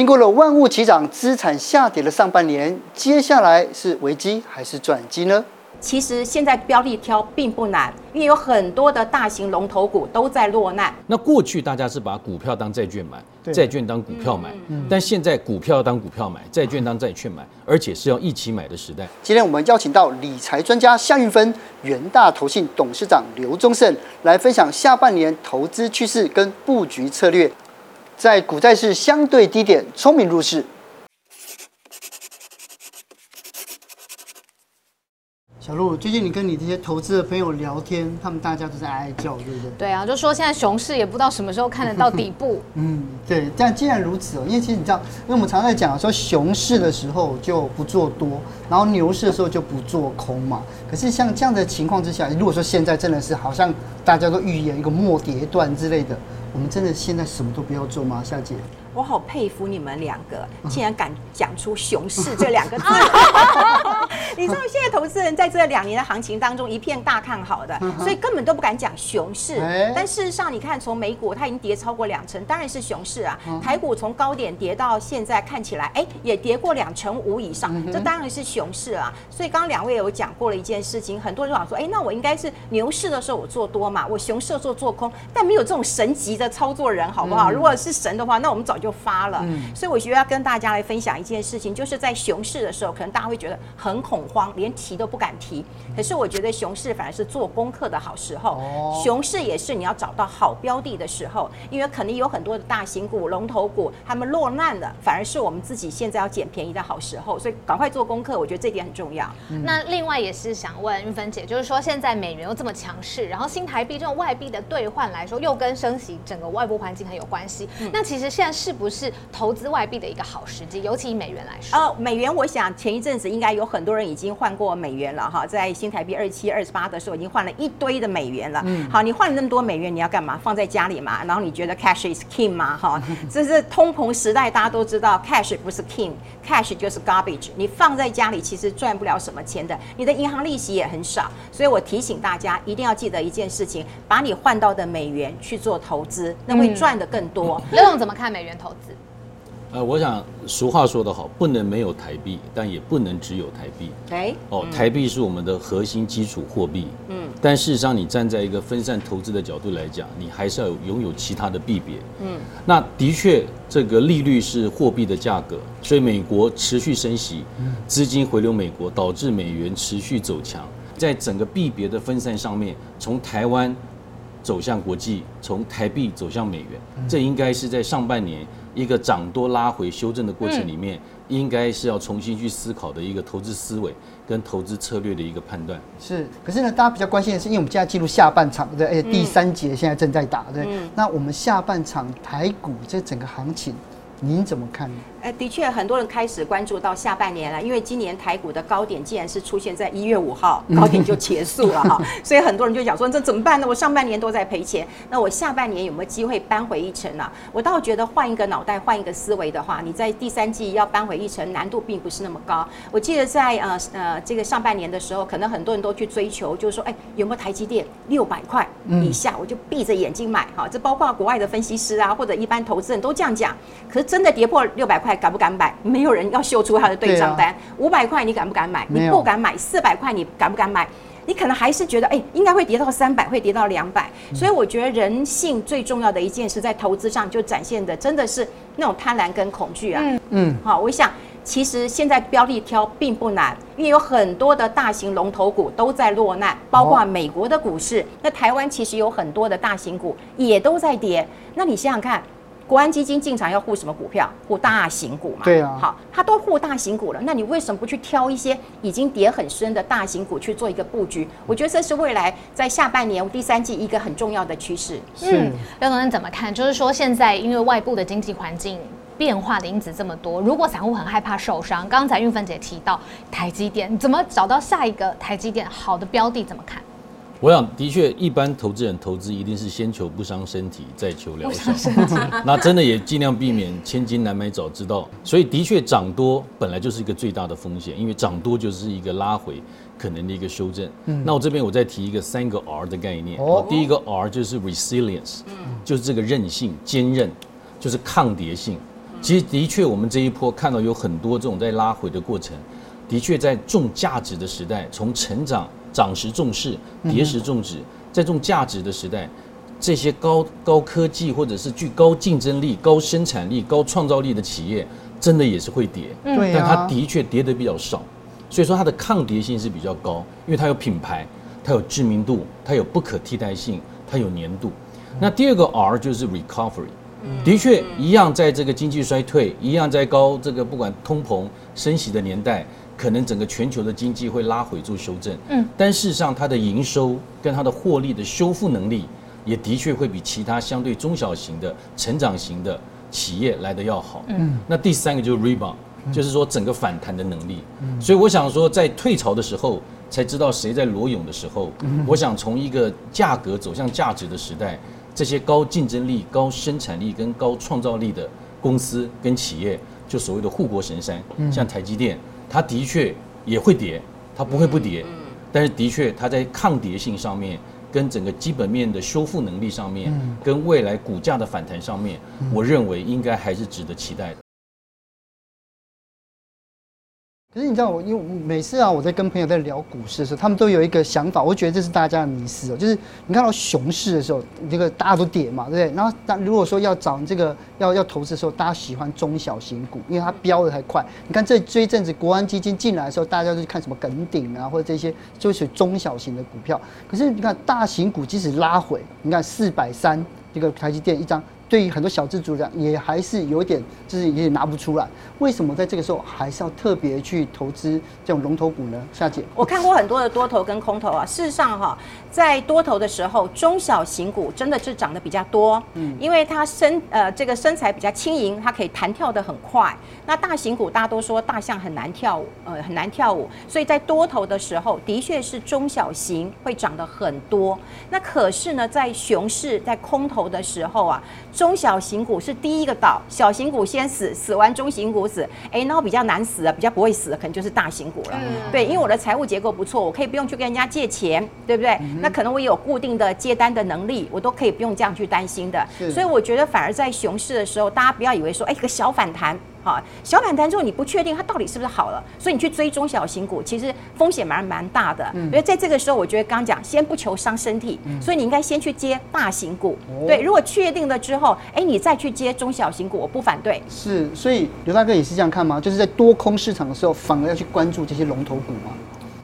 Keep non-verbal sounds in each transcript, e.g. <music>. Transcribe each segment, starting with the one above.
经过了万物齐涨、资产下跌的上半年，接下来是危机还是转机呢？其实现在标的挑并不难，因为有很多的大型龙头股都在落难。那过去大家是把股票当债券买，债券当股票买，嗯、但现在股票当股票买，债券当债券买，而且是要一起买的时代。今天我们邀请到理财专家夏运芬、元大投信董事长刘宗盛来分享下半年投资趋势跟布局策略，在股债市相对低点，聪明入市。小路，最近你跟你这些投资的朋友聊天，他们大家都在哀哀叫，对不对？对啊，就说现在熊市也不知道什么时候看得到底部。<laughs> 嗯，对。但既然如此哦，因为其实你知道，因为我们常常在讲说熊市的时候就不做多，然后牛市的时候就不做空嘛。可是像这样的情况之下，如果说现在真的是好像大家都预言一个末跌段之类的，我们真的现在什么都不要做吗？夏姐？我好佩服你们两个，竟然敢讲出“熊市” <laughs> 这两个字。<laughs> 你知道现在投资人在这两年的行情当中一片大看好的，所以根本都不敢讲熊市。但事实上，你看从美股它已经跌超过两成，当然是熊市啊。台股从高点跌到现在看起来，哎，也跌过两成五以上，这当然是熊市啊。所以刚刚两位有讲过了一件事情，很多人都想说，哎，那我应该是牛市的时候我做多嘛，我熊市的时候做空，但没有这种神级的操作人，好不好？如果是神的话，那我们早就发了，嗯，所以我觉得要跟大家来分享一件事情，就是在熊市的时候，可能大家会觉得很恐慌，连提都不敢提。可是我觉得熊市反而是做功课的好时候，哦，熊市也是你要找到好标的的时候，因为肯定有很多的大型股、龙头股他们落难了，反而是我们自己现在要捡便宜的好时候，所以赶快做功课，我觉得这点很重要。嗯，那另外也是想问玉芬姐，就是说现在美元又这么强势，然后新台币这种外币的兑换来说，又跟升息整个外部环境很有关系，嗯，那其实现在是不是？投资外币的一个好时机，尤其以美元来说。哦，美元，我想前一阵子应该有很多人已经换过美元了哈，在新台币二十七、二十八的时候，已经换了一堆的美元了。嗯，好，你换了那么多美元，你要干嘛？放在家里嘛？然后你觉得 cash is king 吗？哈，这是通膨时代，大家都知道 cash 不是 king，cash 就是 garbage。你放在家里其实赚不了什么钱的，你的银行利息也很少。所以我提醒大家一定要记得一件事情，把你换到的美元去做投资，那会赚的更多。刘总怎么看美元投资？呃，我想俗话说得好，不能没有台币，但也不能只有台币。哎，哦，台币是我们的核心基础货币。嗯，但事实上，你站在一个分散投资的角度来讲，你还是要有拥有其他的币别。嗯，那的确，这个利率是货币的价格，所以美国持续升息，资金回流美国，导致美元持续走强。在整个币别的分散上面，从台湾走向国际，从台币走向美元，这应该是在上半年。一个涨多拉回修正的过程里面，应该是要重新去思考的一个投资思维跟投资策略的一个判断。是，可是呢，大家比较关心的是，因为我们现在进入下半场，对，而且第三节现在正在打，对，那我们下半场台股这整个行情，您怎么看呢？哎，的确，很多人开始关注到下半年了，因为今年台股的高点竟然是出现在一月五号，高点就结束了哈，<laughs> 所以很多人就讲说，这怎么办呢？我上半年都在赔钱，那我下半年有没有机会扳回一城呢？我倒觉得换一个脑袋，换一个思维的话，你在第三季要扳回一城，难度并不是那么高。我记得在呃呃这个上半年的时候，可能很多人都去追求，就是说，哎，有没有台积电六百块以下，我就闭着眼睛买哈。这包括国外的分析师啊，或者一般投资人都这样讲。可是真的跌破六百块。敢不敢买？没有人要秀出他的对账单。五百块你敢不敢买？你不敢买。四百块你敢不敢买？你可能还是觉得，哎，应该会跌到三百，会跌到两百。所以我觉得人性最重要的一件事，在投资上就展现的真的是那种贪婪跟恐惧啊。嗯嗯。好，我想其实现在标的挑并不难，因为有很多的大型龙头股都在落难，包括美国的股市。那台湾其实有很多的大型股也都在跌。那你想想看。国安基金进场要护什么股票？护大型股嘛。对啊。好，它都护大型股了，那你为什么不去挑一些已经跌很深的大型股去做一个布局？我觉得这是未来在下半年第三季一个很重要的趋势。嗯，刘总你怎么看？就是说现在因为外部的经济环境变化的因子这么多，如果散户很害怕受伤，刚才运芬姐提到台积电，怎么找到下一个台积电好的标的？怎么看？我想，的确，一般投资人投资一定是先求不伤身体，再求疗效。<laughs> 那真的也尽量避免千金难买早知道。所以，的确涨多本来就是一个最大的风险，因为涨多就是一个拉回可能的一个修正。那我这边我再提一个三个 R 的概念。第一个 R 就是 resilience，就是这个韧性、坚韧，就是抗跌性。其实的确，我们这一波看到有很多这种在拉回的过程，的确在重价值的时代，从成长涨时重视，跌时重视，在重价值的时代，这些高高科技或者是具高竞争力、高生产力、高创造力的企业，真的也是会跌，对，但它的确跌得比较少，所以说它的抗跌性是比较高，因为它有品牌，它有知名度，它有不可替代性，它有年度。那第二个 R 就是 recovery。的确，一样在这个经济衰退，一样在高这个不管通膨升息的年代，可能整个全球的经济会拉回做修正。嗯，但事实上，它的营收跟它的获利的修复能力，也的确会比其他相对中小型的成长型的企业来的要好。嗯，那第三个就是 rebound，就是说整个反弹的能力。嗯，所以我想说，在退潮的时候，才知道谁在裸泳的时候，我想从一个价格走向价值的时代。这些高竞争力、高生产力跟高创造力的公司跟企业，就所谓的护国神山，像台积电，它的确也会跌，它不会不跌，但是的确它在抗跌性上面，跟整个基本面的修复能力上面，跟未来股价的反弹上面，我认为应该还是值得期待的。可是你知道我，因为每次啊，我在跟朋友在聊股市的时候，他们都有一个想法，我觉得这是大家的迷思哦，就是你看到熊市的时候，这个大家都跌嘛，对不对？然后但如果说要涨这个要要投资的时候，大家喜欢中小型股，因为它飙的还快。你看这这一阵子国安基金进来的时候，大家都去看什么耿鼎啊，或者这些就是中小型的股票。可是你看大型股即使拉回，你看四百三这个台积电一张。对于很多小资族来讲，也还是有点，就是有点拿不出来。为什么在这个时候还是要特别去投资这种龙头股呢？夏姐，我看过很多的多头跟空头啊。事实上哈，在多头的时候，中小型股真的是涨得比较多，嗯，因为它身呃这个身材比较轻盈，它可以弹跳得很快。那大型股大家都说大象很难跳舞，呃很难跳舞，所以在多头的时候，的确是中小型会涨得很多。那可是呢，在熊市在空头的时候啊。中小型股是第一个倒，小型股先死，死完中型股死，哎，那我比较难死的，比较不会死的，可能就是大型股了。嗯、对，因为我的财务结构不错，我可以不用去跟人家借钱，对不对？嗯、那可能我有固定的接单的能力，我都可以不用这样去担心的。所以我觉得反而在熊市的时候，大家不要以为说，哎，一个小反弹。好，小反弹之后你不确定它到底是不是好了，所以你去追中小型股，其实风险蛮蛮大的。嗯，因为在这个时候，我觉得刚刚讲先不求伤身体，嗯、所以你应该先去接大型股。哦、对，如果确定了之后，哎，你再去接中小型股，我不反对。是，所以刘大哥也是这样看吗？就是在多空市场的时候，反而要去关注这些龙头股吗？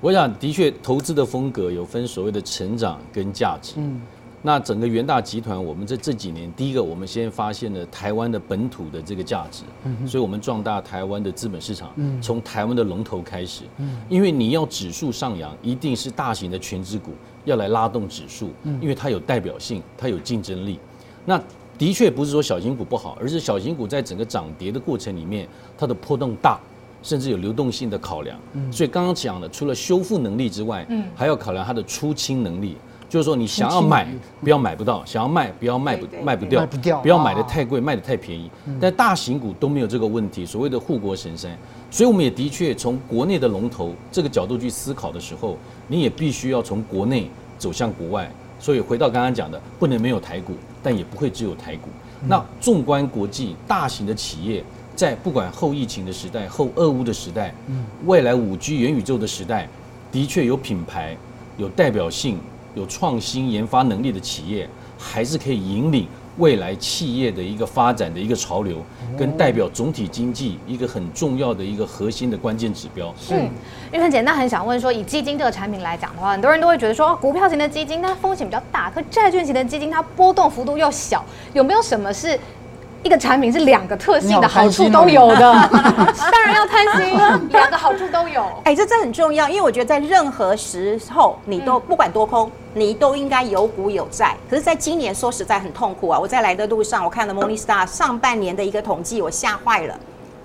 我想，的确，投资的风格有分所谓的成长跟价值。嗯。那整个元大集团，我们在这几年，第一个我们先发现了台湾的本土的这个价值，所以我们壮大台湾的资本市场，从台湾的龙头开始，因为你要指数上扬，一定是大型的全资股要来拉动指数，因为它有代表性，它有竞争力。那的确不是说小型股不好，而是小型股在整个涨跌的过程里面，它的波动大，甚至有流动性的考量。所以刚刚讲的，除了修复能力之外，还要考量它的出清能力。就是说，你想要买，不要买不到；想要卖，不要卖不卖不掉，不要买的太贵，卖的太便宜。但大型股都没有这个问题，所谓的护国神山。所以我们也的确从国内的龙头这个角度去思考的时候，你也必须要从国内走向国外。所以回到刚刚讲的，不能没有台股，但也不会只有台股。那纵观国际大型的企业，在不管后疫情的时代、后俄乌的时代、未来五 G 元宇宙的时代，的确有品牌、有代表性。有创新研发能力的企业，还是可以引领未来企业的一个发展的一个潮流，跟代表总体经济一个很重要的一个核心的关键指标。是，韵芬姐，那很想问说，以基金这个产品来讲的话，很多人都会觉得说，股票型的基金它风险比较大，可债券型的基金它波动幅度又小，有没有什么是？一个产品是两个特性的好处都有的，<laughs> 当然要贪心，<laughs> 两个好处都有。哎，这这很重要，因为我觉得在任何时候，你都不管多空，你都应该有股有债。可是，在今年说实在很痛苦啊！我在来的路上，我看了 Morningstar 上半年的一个统计，我吓坏了。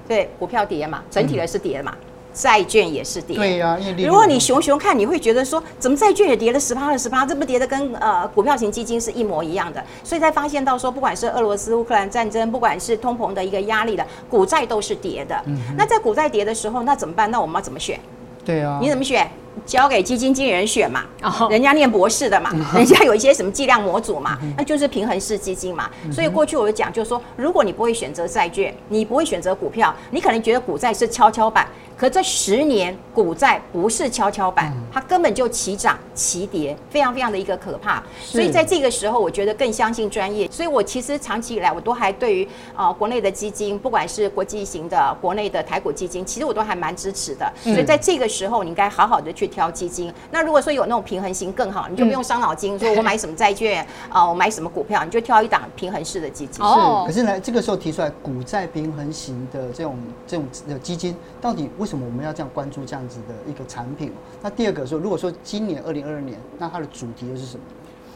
对，股票跌嘛，整体的是跌嘛。债券也是跌，对呀、啊。如果你熊熊看，你会觉得说，怎么债券也跌了十趴二十趴，这不跌的跟呃股票型基金是一模一样的。所以在发现到说，不管是俄罗斯乌克兰战争，不管是通膨的一个压力的，股债都是跌的。嗯、那在股债跌的时候，那怎么办？那我们要怎么选？对啊。你怎么选？交给基金经理人选嘛，哦人家念博士的嘛，人家有一些什么计量模组嘛，那就是平衡式基金嘛。所以过去我就讲，就是说，如果你不会选择债券，你不会选择股票，你可能觉得股债是跷跷板。可这十年股债不是跷跷板，它根本就齐涨齐跌，非常非常的一个可怕。所以在这个时候，我觉得更相信专业。所以我其实长期以来，我都还对于呃国内的基金，不管是国际型的、国内的台股基金，其实我都还蛮支持的。所以在这个时候，你应该好好的去挑基金。那如果说有那种平衡型更好，你就不用伤脑筋，<laughs> 说我买什么债券啊，我买什么股票，你就挑一档平衡式的基金。哦是，可是呢，这个时候提出来股债平衡型的这种这种的基金，到底为什么我们要这样关注这样子的一个产品？那第二个说，如果说今年二零二二年，那它的主题又是什么？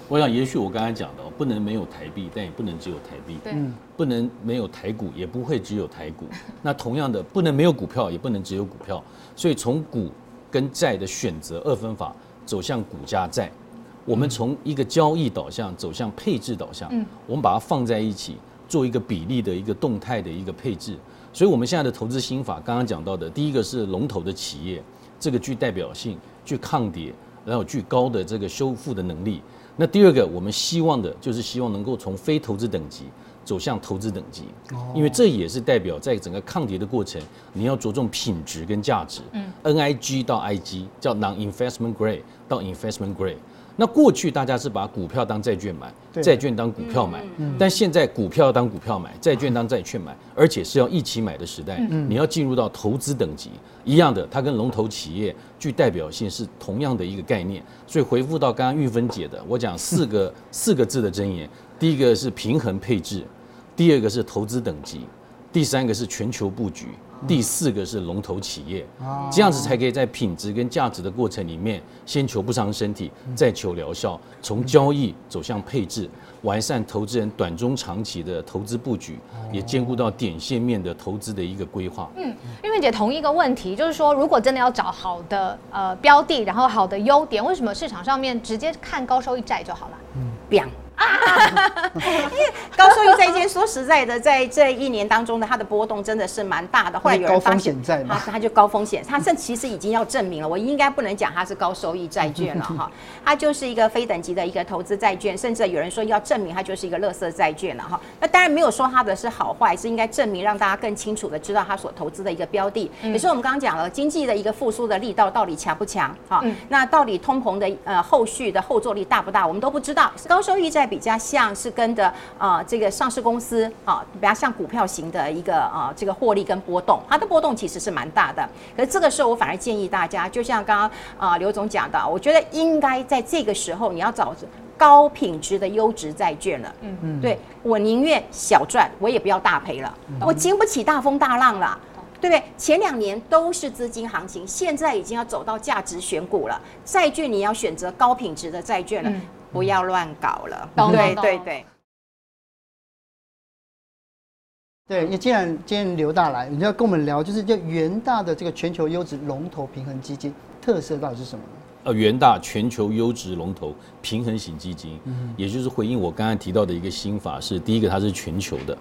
我想也许我刚才讲的，不能没有台币，但也不能只有台币。对，不能没有台股，也不会只有台股。<laughs> 那同样的，不能没有股票，也不能只有股票。所以从股跟债的选择二分法走向股加债，我们从一个交易导向走向配置导向，我们把它放在一起，做一个比例的一个动态的一个配置。所以我们现在的投资心法，刚刚讲到的，第一个是龙头的企业，这个具代表性、具抗跌，然后具高的这个修复的能力。那第二个，我们希望的就是希望能够从非投资等级走向投资等级，因为这也是代表在整个抗跌的过程，你要着重品质跟价值。嗯，NIG 到 IG 叫 Non-Investment Grade 到 Investment Grade。那过去大家是把股票当债券买，债券当股票买，但现在股票当股票买，债券当债券买，而且是要一起买的时代。你要进入到投资等级一样的，它跟龙头企业具代表性是同样的一个概念。所以回复到刚刚玉芬姐的，我讲四个 <laughs> 四个字的箴言：第一个是平衡配置，第二个是投资等级，第三个是全球布局。第四个是龙头企业，这样子才可以在品质跟价值的过程里面，先求不伤身体，再求疗效，从交易走向配置，完善投资人短中长期的投资布局，也兼顾到点线面的投资的一个规划。嗯，韵芬姐同一个问题，就是说，如果真的要找好的呃标的，然后好的优点，为什么市场上面直接看高收益债就好了？嗯，<laughs> 因为高收益债券，说实在的，在这一年当中呢它的波动真的是蛮大的。后来有人发现它，它就高风险，它这其实已经要证明了，我应该不能讲它是高收益债券了 <laughs> 哈，它就是一个非等级的一个投资债券，甚至有人说要证明它就是一个垃圾债券了哈。那当然没有说它的是好坏，是应该证明让大家更清楚的知道它所投资的一个标的。也是我们刚刚讲了经济的一个复苏的力道到底强不强哈？那到底通膨的呃后续的后坐力大不大，我们都不知道。高收益债比较像是跟着啊这个上市公司啊比较像股票型的一个啊这个获利跟波动，它的波动其实是蛮大的。可是这个时候我反而建议大家，就像刚刚啊刘总讲的，我觉得应该在这个时候你要找高品质的优质债券了。嗯嗯，对我宁愿小赚，我也不要大赔了，我经不起大风大浪了。对不对？前两年都是资金行情，现在已经要走到价值选股了。债券你要选择高品质的债券了，嗯、不要乱搞了。懂对对对。对，也既然今天刘大来，你要跟我们聊，就是叫元大的这个全球优质龙头平衡基金特色到底是什么呢？呃，元大全球优质龙头平衡型基金，嗯、也就是回应我刚才提到的一个新法是：第一个它是全球的。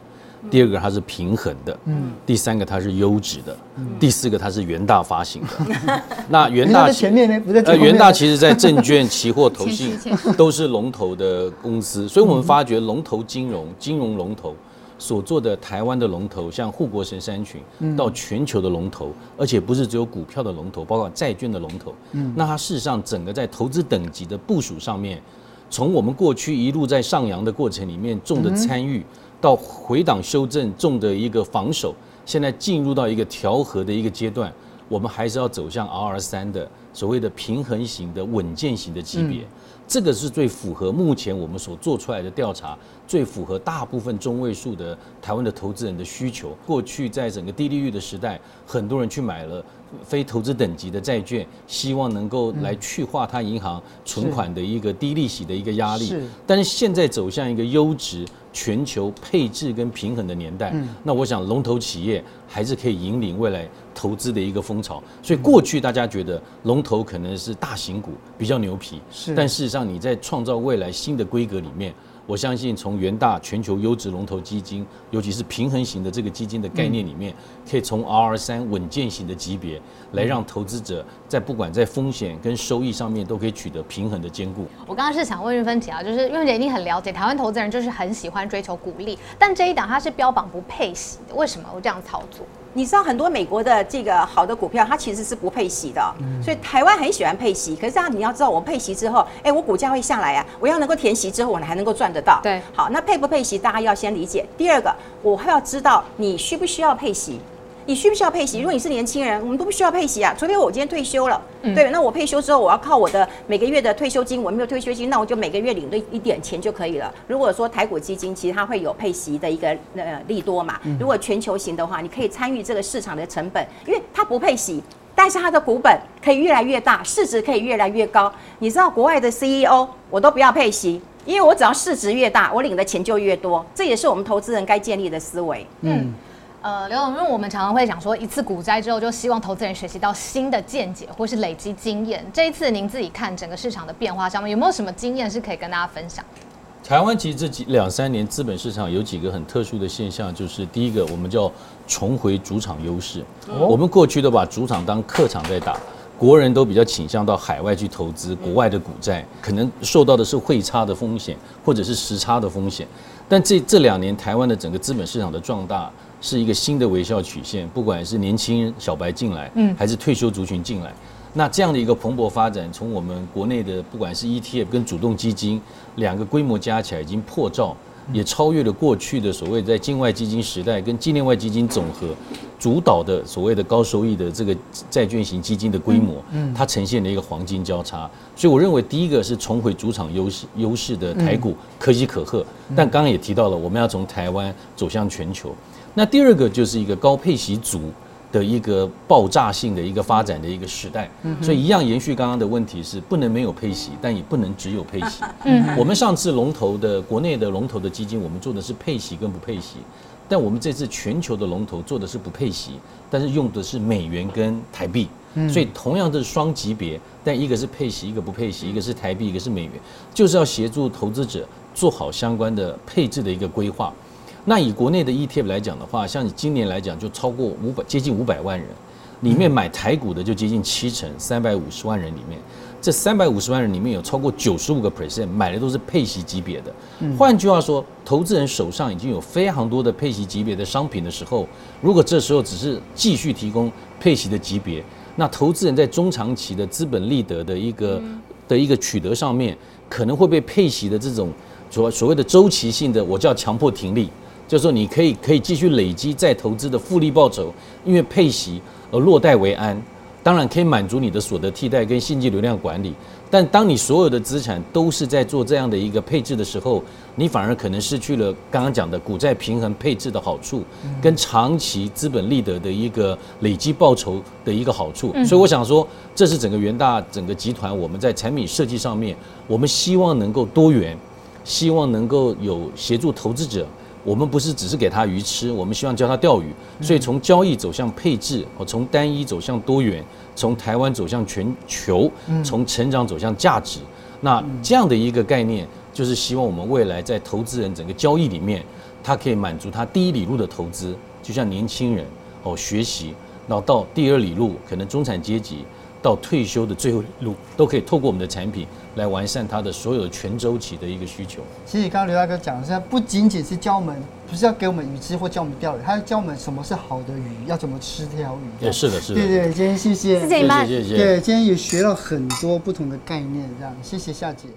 第二个它是平衡的，嗯，第三个它是优质的，嗯，第四个它是元大发行的。<laughs> 那元大前面呢？不在呃，元大其实在证券、期货、<laughs> 投信都是龙头的公司，所以我们发觉龙头金融、金融龙头所做的台湾的龙头，像护国神山群，到全球的龙头，而且不是只有股票的龙头，包括债券的龙头。嗯，那它事实上整个在投资等级的部署上面，从我们过去一路在上扬的过程里面，重的参与。到回档修正重的一个防守，现在进入到一个调和的一个阶段，我们还是要走向 RR 三的所谓的平衡型的稳健型的级别，这个是最符合目前我们所做出来的调查，最符合大部分中位数的台湾的投资人的需求。过去在整个低利率的时代，很多人去买了非投资等级的债券，希望能够来去化他银行存款的一个低利息的一个压力。但是现在走向一个优质。全球配置跟平衡的年代，那我想龙头企业还是可以引领未来投资的一个风潮。所以过去大家觉得龙头可能是大型股比较牛皮，是，但事实上你在创造未来新的规格里面，我相信从元大全球优质龙头基金，尤其是平衡型的这个基金的概念里面，可以从 RR 三稳健型的级别来让投资者在不管在风险跟收益上面都可以取得平衡的兼顾。我刚刚是想问玉芬姐啊，就是玉芬姐一定很了解台湾投资人就是很喜欢追求股利，但这一档它是标榜不配息的，为什么会这样操作？你知道很多美国的这个好的股票，它其实是不配息的，嗯、所以台湾很喜欢配息。可是这样你要知道，我配息之后，哎，我股价会下来啊，我要能够填息之后，我还能够赚得到。对，好，那配不配息，大家要先理解。第二个，我还要知道你需不需要配息。你需不需要配息？如果你是年轻人，我们都不需要配息啊，除非我今天退休了。嗯、对，那我退休之后，我要靠我的每个月的退休金，我没有退休金，那我就每个月领的一点钱就可以了。如果说台股基金，其实它会有配息的一个呃利多嘛。如果全球型的话，你可以参与这个市场的成本，因为它不配息，但是它的股本可以越来越大，市值可以越来越高。你知道国外的 CEO 我都不要配息，因为我只要市值越大，我领的钱就越多。这也是我们投资人该建立的思维。嗯。呃，刘总，因为我们常常会讲说，一次股灾之后，就希望投资人学习到新的见解，或是累积经验。这一次您自己看整个市场的变化上面，有没有什么经验是可以跟大家分享？台湾其实这几两三年资本市场有几个很特殊的现象，就是第一个，我们叫重回主场优势。哦、我们过去都把主场当客场在打，国人都比较倾向到海外去投资，国外的股债可能受到的是汇差的风险，或者是时差的风险。但这这两年台湾的整个资本市场的壮大。是一个新的微笑曲线，不管是年轻小白进来，嗯，还是退休族群进来，那这样的一个蓬勃发展，从我们国内的不管是 ETF 跟主动基金两个规模加起来已经破兆，也超越了过去的所谓在境外基金时代跟境内外基金总和主导的所谓的高收益的这个债券型基金的规模，嗯，它呈现了一个黄金交叉。所以我认为第一个是重回主场优势优势的台股可喜可贺，但刚刚也提到了我们要从台湾走向全球。那第二个就是一个高配息组的一个爆炸性的一个发展的一个时代，所以一样延续刚刚的问题是不能没有配息，但也不能只有配息。我们上次龙头的国内的龙头的基金，我们做的是配息跟不配息，但我们这次全球的龙头做的是不配息，但是用的是美元跟台币，所以同样的双级别，但一个是配息，一个不配息，一个是台币，一个是美元，就是要协助投资者做好相关的配置的一个规划。那以国内的 ETF 来讲的话，像你今年来讲就超过五百，接近五百万人，里面买台股的就接近七成，三百五十万人里面，这三百五十万人里面有超过九十五个 percent 买的都是配息级别的。换句话说，投资人手上已经有非常多的配息级别的商品的时候，如果这时候只是继续提供配息的级别，那投资人在中长期的资本利得的一个的一个取得上面，可能会被配息的这种所所谓的周期性的，我叫强迫停利。就是说，你可以可以继续累积再投资的复利报酬，因为配息而落袋为安，当然可以满足你的所得替代跟现金流量管理。但当你所有的资产都是在做这样的一个配置的时候，你反而可能失去了刚刚讲的股债平衡配置的好处，跟长期资本利得的一个累积报酬的一个好处。所以我想说，这是整个元大整个集团我们在产品设计上面，我们希望能够多元，希望能够有协助投资者。我们不是只是给他鱼吃，我们希望教他钓鱼。所以从交易走向配置，哦，从单一走向多元，从台湾走向全球，从成长走向价值。那这样的一个概念，就是希望我们未来在投资人整个交易里面，他可以满足他第一里路的投资，就像年轻人哦学习，然后到第二里路，可能中产阶级。到退休的最后一路，都可以透过我们的产品来完善他的所有全周期的一个需求。其实刚刚刘大哥讲的是，不仅仅是教我们，不是要给我们鱼吃或教我们钓鱼，他要教我们什么是好的鱼，要怎么吃这条鱼。对是的，是的。对对，今天谢谢，谢谢你们，谢谢，谢谢。对，今天也学了很多不同的概念，这样，谢谢夏姐。